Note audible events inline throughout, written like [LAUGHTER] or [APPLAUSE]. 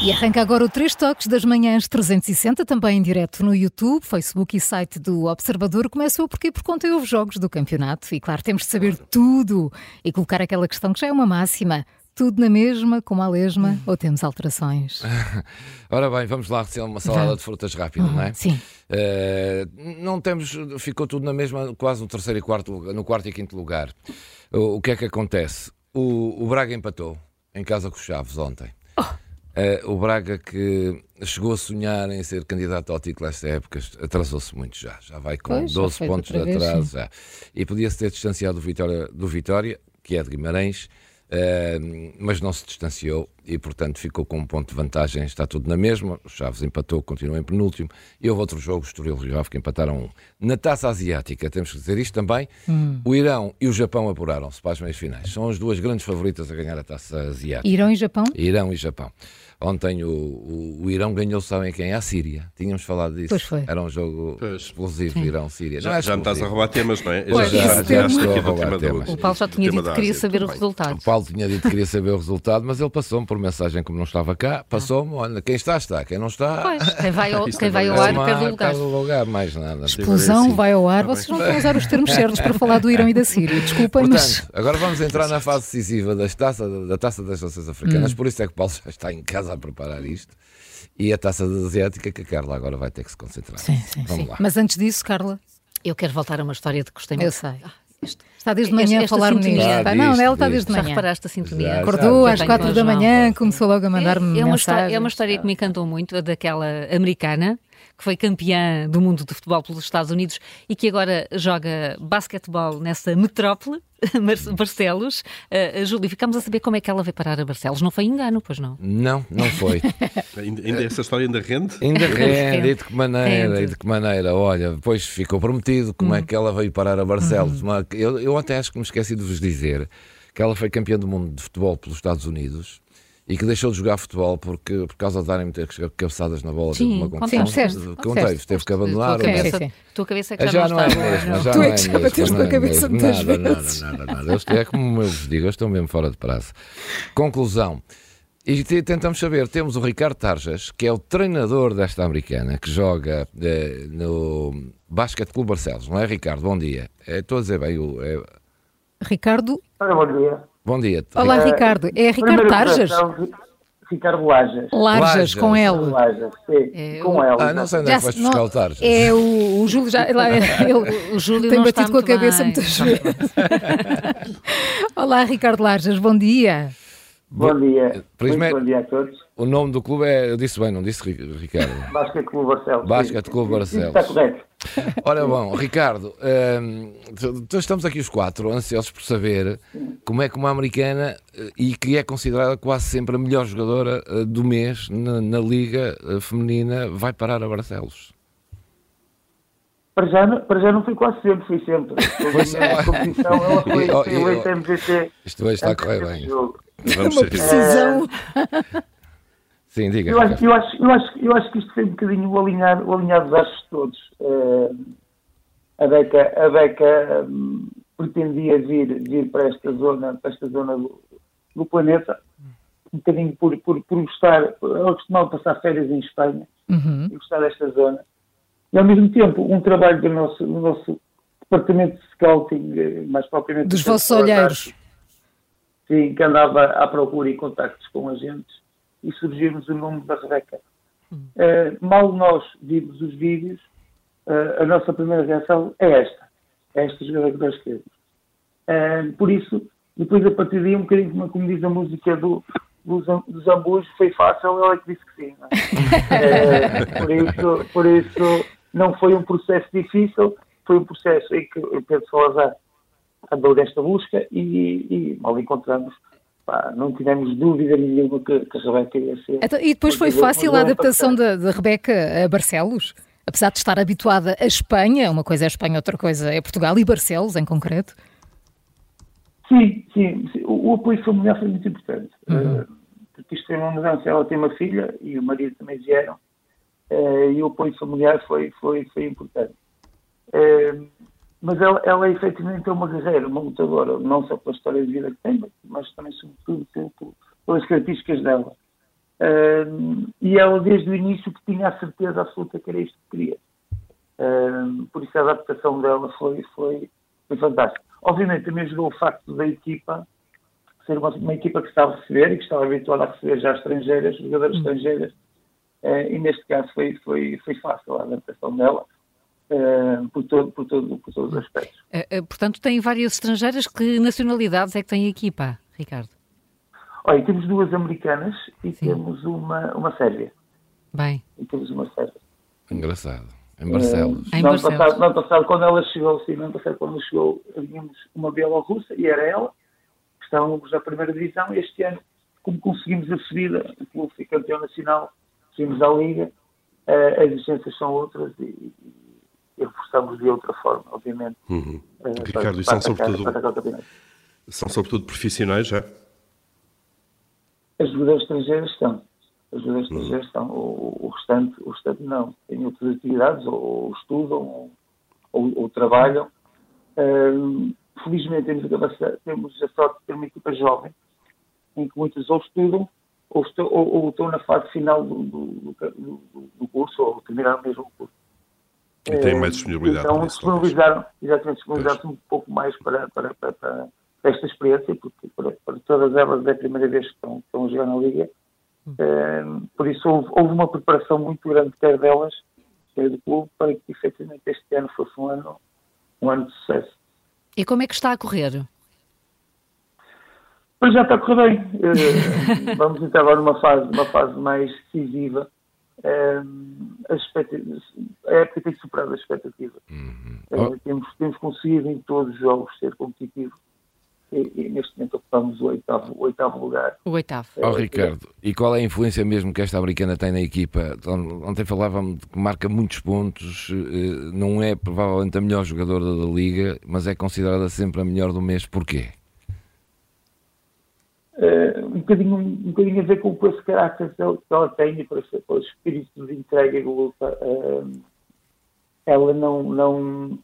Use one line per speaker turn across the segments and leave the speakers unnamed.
E arranca agora o Três Toques das Manhãs 360, também em direto no YouTube, Facebook e site do Observador. Começou porque por conta houve jogos do campeonato e, claro, temos de saber tudo e colocar aquela questão que já é uma máxima. Tudo na mesma, como a lesma, ou temos alterações? [LAUGHS]
Ora bem, vamos lá receber uma salada de frutas rápida, uhum, não é?
Sim.
Uh, não temos, ficou tudo na mesma, quase no terceiro e quarto, no quarto e quinto lugar. O, o que é que acontece? O, o Braga empatou em casa com os Chaves ontem. Oh. Uh, o Braga que chegou a sonhar em ser candidato ao título esta época atrasou-se muito já. Já vai com pois, 12 pontos de atraso. Já. E podia-se ter distanciado do Vitória, do Vitória, que é de Guimarães, Uh, mas não se distanciou e, portanto, ficou com um ponto de vantagem. Está tudo na mesma. O Chaves empatou, continua em penúltimo. E houve outro jogo, Estoril e Rio Ave, que empataram um. Na taça asiática, temos que dizer isto também: hum. o Irão e o Japão apuraram-se para as meias finais. São as duas grandes favoritas a ganhar a taça asiática.
Irão e Japão?
Irão e Japão. Ontem o, o, o, Irão ganhou, sabem quem? A Síria. Tínhamos falado disso.
Pois foi.
Era um jogo pois. explosivo, Irão-Síria.
Já, é já me estás a roubar temas, não é?
Pois,
já, já, já estou a roubar temas.
O Paulo já tinha dito que queria saber o resultado.
O Paulo tinha dito que queria saber o resultado, mas ele passou-me por mensagem, como não estava cá, passou-me, olha, quem está, está. Quem não está...
Pois, quem vai ao, [LAUGHS] quem vai ao ar perde o lugar. Perde
lugar, mais nada.
Explosão, vai ao ar. Vocês não vão usar os termos certos para falar do Irão e da Síria. Desculpem, mas...
agora vamos entrar na fase decisiva das taça, da Taça das Nações Africanas, hum. por isso é que o Paulo já está em casa a preparar isto. E a taça asiática que a Carla agora vai ter que se concentrar.
Sim, sim,
Vamos
sim.
lá.
Mas antes disso, Carla, eu quero voltar a uma história de que gostei muito.
Eu sei.
Está desde manhã a falar-me nisto.
Está,
não, ela está desde manhã.
Já reparaste a sintonia?
Já,
Acordou
já,
às quatro da manhã, começou logo a mandar-me
é, é
uma
história, é uma história que me encantou muito, daquela americana que foi campeã do mundo de futebol pelos Estados Unidos e que agora joga basquetebol nessa metrópole, [LAUGHS] Barcelos. Uh, Júlio, ficamos a saber como é que ela veio parar a Barcelos. Não foi engano, pois não?
Não, não foi. [LAUGHS]
ainda, essa história ainda rende?
Ainda rende, e de que maneira, e de que maneira. Olha, depois ficou prometido como é hum. é que ela veio parar a Barcelos. Hum. Eu, eu até acho que me esqueci de vos dizer que ela foi campeã do mundo de futebol pelos Estados Unidos e que deixou de jogar futebol porque, por causa de darem muitas cabeçadas na bola,
sim,
uma confusão.
Sim,
Contei, teve que abandonar.
Tua cabeça, sim, tua cabeça é que já,
já
não,
não
é
mesmo, já
tu
não
é que já bateste com a cabeça muitas
nada,
vezes.
Nada, nada, nada. é como eu vos digo, eu estou mesmo fora de prazo. Conclusão. E tentamos saber, temos o Ricardo Tarjas, que é o treinador desta americana, que joga eh, no Basket Clube Barcelos, não é, Ricardo? Bom dia. É, estou a dizer bem, o, é...
Ricardo.
Olá, bom dia.
Bom dia.
Olá, Ricardo. É Ricardo Tarjas?
Ricardo Lajas.
Lajas, com L.
Lajas, sim, é, com L.
Ah, não sei onde é que vais buscar o Tarjas.
É o, o Júlio já. [LAUGHS] Ele,
o Júlio
tem
batido
com a cabeça bem. muitas vezes. [LAUGHS] Olá, Ricardo Lajas, bom dia.
Bom dia. Primeiro, bom dia a todos.
O nome do clube é. Eu disse bem, não disse Ricardo? [LAUGHS]
Basket Clube Barcelos.
Basket Clube Barcelos.
Está correto.
Ora bom, Ricardo, hum, estamos aqui os quatro ansiosos por saber como é que uma americana eh, e que é considerada quase sempre a melhor jogadora eh, do mês na, na Liga eh, Feminina vai parar a Barcelos.
Para já, para já não fui quase sempre, fui sempre. [LAUGHS] Pois, a competição, ela foi, foi eleita MVP.
Isto vai estar a correr bem.
Vamos uma precisão.
Sim, diga.
Eu acho, eu, acho, eu, acho, eu acho que isto foi um bocadinho o alinhar, o alinhar dos astros todos. Uh, a Beca, a Beca um, pretendia vir, vir para esta zona, para esta zona do, do planeta, um bocadinho por, por, por gostar, ela costumava passar férias em Espanha, uhum. e gostar desta zona. E ao mesmo tempo, um trabalho do nosso, do nosso departamento de scouting, eh, mais propriamente...
Dos vossos olheiros.
Sim, que andava à procura e contactos com agentes e surgiu-nos o nome da Rebeca. Uh, mal nós vimos os vídeos, uh, a nossa primeira reação é esta. É esta jogada que nós queremos. Uh, por isso, depois a partir daí, um bocadinho como, como diz a música do, do, do Zambujo, foi fácil, ela é que disse que sim. É? [LAUGHS] por, isso, por isso, não foi um processo difícil, foi um processo em que o Pedro Salazar andou nesta busca e, e mal encontramos pá, não tivemos dúvida nenhuma que, que a Rebeca ia ser.
Então, e depois foi fácil a adaptação da, da Rebeca a Barcelos? Apesar de estar habituada a Espanha, uma coisa é a Espanha, outra coisa é Portugal e Barcelos em concreto?
Sim, sim. sim. O, o, apoio familiar foi muito importante. Uhum. Uh, porque isto é uma mudança. Ela tem uma filha e o marido também vieram. Uh, e o apoio familiar foi, foi, foi importante. Uh, mas ela, ela é efetivamente é uma guerreira, uma lutadora, não só pela história de vida que tem, mas também, sobretudo, pelas características dela. Uh, e ela, desde o início, que tinha a certeza absoluta que era isto que queria. Uh, por isso, a adaptação dela foi, foi, foi fantástica. Obviamente, também ajudou o facto da equipa ser uma, uma, equipa que estava a receber e que estava habituada a receber já estrangeiras, jogadoras hum. estrangeiras, e neste caso foi, foi, foi fácil a adaptação dela. Uh, por, todo, por, todo, por todos os aspectos.
Uh, portanto, tem várias estrangeiras. Que nacionalidades é que tem a equipa, Ricardo?
Olha, temos duas americanas e Sim. temos uma, uma sérvia.
Bem.
E temos uma sérvia.
Engraçado. Em Barcelos.
Uh, em Barcelos.
Passado, não passado, quando ela chegou, sim, não passado, quando chegou, tínhamos uma bielorrussa e era ela. Estávamos na primeira divisão e este ano, como conseguimos a subida, o clube foi campeão nacional, subimos à Liga, uh, as exigências são outras e, e reforçamos de outra forma, obviamente.
Uhum. Uh, Ricardo, e são sobretudo, são sobretudo profissionais já?
As jogadoras estrangeiras estão. As jogadoras uhum. estrangeiras estão. O, o, restante, o restante não. Têm outras atividades, ou, ou estudam, ou, ou, ou trabalham. Uh, felizmente temos a, temos a sorte de ter uma equipa jovem, em que muitos ou estudam, ou, estão, ou, ou estão na fase final do, do, do, do curso, ou terminaram mesmo o curso.
E têm mais disponibilidade.
Então, disponibilizaram, exatamente, disponibilizaram um pouco mais para, para, para, para, esta experiência, porque para, para, todas elas é a primeira vez que estão, estão a jogar na Liga. Um, por isso, houve, houve, uma preparação muito grande, quer delas, quer do clube, para que efetivamente este ano fosse um ano, um ano de sucesso.
E como é que está a correr?
Pois já está a correr bem. Uh, [LAUGHS] vamos entrar agora numa fase, uma fase mais decisiva a, época tem superado a expectativa. Uhum. Uh, temos, temos conseguido em todos os jogos ser competitivo e, e neste momento ocupamos o oitavo, o oitavo lugar.
O oitavo.
Oh, Ricardo, e qual é a influência mesmo que esta americana tem na equipa? Ontem falávamos que marca muitos pontos, não é provavelmente a melhor jogadora da liga, mas é considerada sempre a melhor do mês. Porquê?
Uh, um, bocadinho, um bocadinho a ver com, esse caráter que ela tem e com esse, com esse espírito de entrega e de luta. Uh, ela não, não,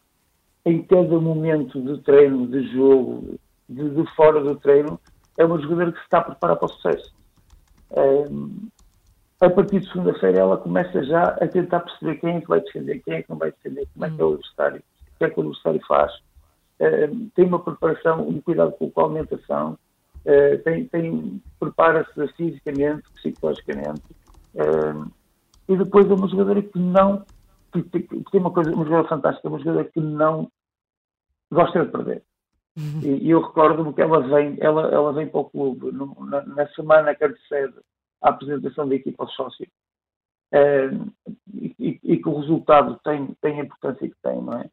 em cada momento de treino, de jogo, de, de fora do treino, é uma jogadora que se está a preparar para o sucesso. Um, a partir de segunda-feira ela começa já a tentar perceber quem é que vai defender, quem é que não vai defender, como é que é o adversário, o que é que o adversário faz. Um, tem uma preparação, um cuidado com a alimentação, uh, tem, tem prepara-se fisicamente, psicologicamente, uh, e depois é uma jogadora que não, que, que tem uma coisa, uma jogadora fantástica, uma jogadora que não gosta de perder. Uhum. E, e, eu recordo-me que ela vem, ela, ela vem para o clube no, na, na, semana que antecede a apresentação da equipa aos sócios. Uh, e, e, e, que o resultado tem, tem a importância que tem, não é?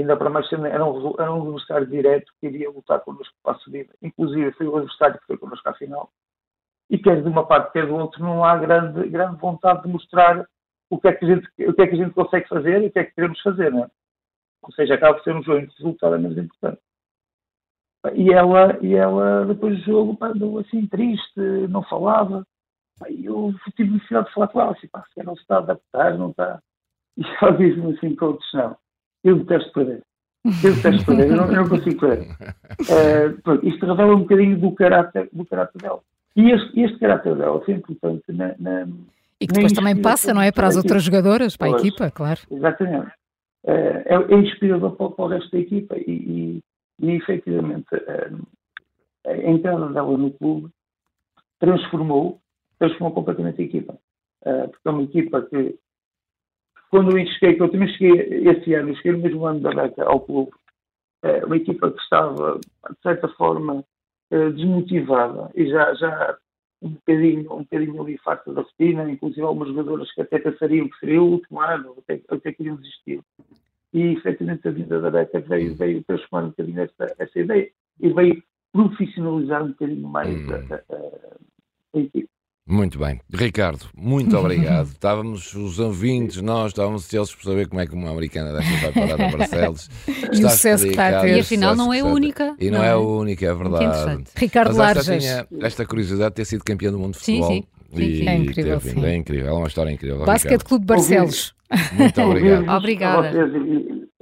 Ainda para mais era um, era um adversário direto que iria lutar connosco para a subida. Inclusive foi o adversário que foi connosco à final. E quer de uma parte, quer do outro, não há grande, grande vontade de mostrar o que, é que a gente, o que é que a gente consegue fazer e o que é que queremos fazer, não é? Ou seja, acaba por ser um jogo em que o resultado é menos importante. E ela, e ela depois do jogo, pá, andou assim triste, não falava. E eu tive necessidade de falar com ela, assim, pá, se se está a adaptar, não está. E ela disse-me assim, coach, não eu detesto perder. Eu detesto perder, eu não, eu não consigo perder. Uh, [LAUGHS] pronto, isto revela um bocadinho do caráter, do caráter dela. E este, este caráter dela foi importante na, na
e que depois também passa, não é? Para as outras jogadoras, para a equipa, claro.
Exatamente. Uh, é, é inspirador para, para, o resto da equipa e, e, e efetivamente uh, a entrada dela no clube transformou, transformou completamente a equipa. Uh, porque é uma equipa que quando eu cheguei, que eu também cheguei esse ano, cheguei no mesmo ano da beca ao clube, é, uma equipa que estava, de certa forma, é, desmotivada e já, já um bocadinho, um bocadinho ali farta da rotina, inclusive algumas jogadoras que até pensariam que seria o último ano, até, até queriam desistir. E, efetivamente, a vinda da Beca veio, veio transformar um bocadinho essa, essa ideia e veio profissionalizar um bocadinho mais hum. a, a, a equipe.
Muito bem. Ricardo, muito obrigado. [LAUGHS] estávamos, os ouvintes, nós estávamos ansiosos por saber como é que uma americana desta vai parar a [LAUGHS] Barcelos.
e o sucesso que está a ter.
E afinal não é a única.
E não, não é a única, é verdade.
Ricardo
Mas
esta,
tinha esta curiosidade de ter sido campeão do mundo de futebol.
Sim, sim.
E é incrível,
sim. É incrível, é uma história incrível.
Basquete Clube Barcelos.
Muito [LAUGHS] obrigado.
Obrigada.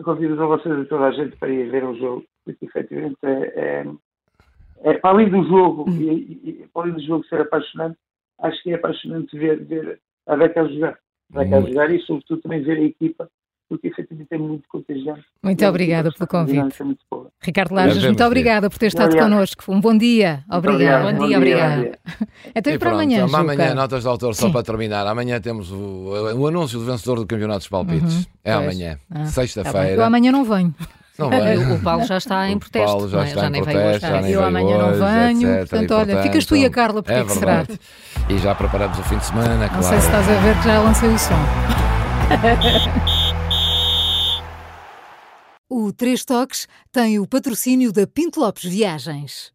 Convido a vocês e toda a gente para ir ver o jogo, porque efetivamente é, é, é além do jogo, hum. e, e, além do jogo ser apaixonante, acho que é apaixonante ver, ver a Beca a jogar. A Beca a jogar e, sobretudo, também ver a equipa, porque efetivamente é muito contagiante.
Muito obrigada pelo convite. Ricardo Lajas, muito obrigada por ter estado connosco. Um bom dia. Obrigado.
Bom, bom dia, obrigada.
Até para amanhã.
Amanhã, notas de autor, só Sim. para terminar. Amanhã temos o, o, anúncio do vencedor do Campeonato dos Palpites. Uhum, é pois. amanhã, ah, sexta-feira.
Tá eu amanhã não venho.
Não [LAUGHS] vai.
O Paulo já está em protesto. O
Paulo já,
é?
está
já
em protesto, já nem
Eu amanhã não venho, etc, portanto, olha, portanto, ficas tu e a Carla, porque é, é que será?
E já preparamos o fim de semana,
não
claro.
sei se estás a ver que já lancei o som. [LAUGHS] o Três Toques tem o patrocínio da Pinto Lopes Viagens.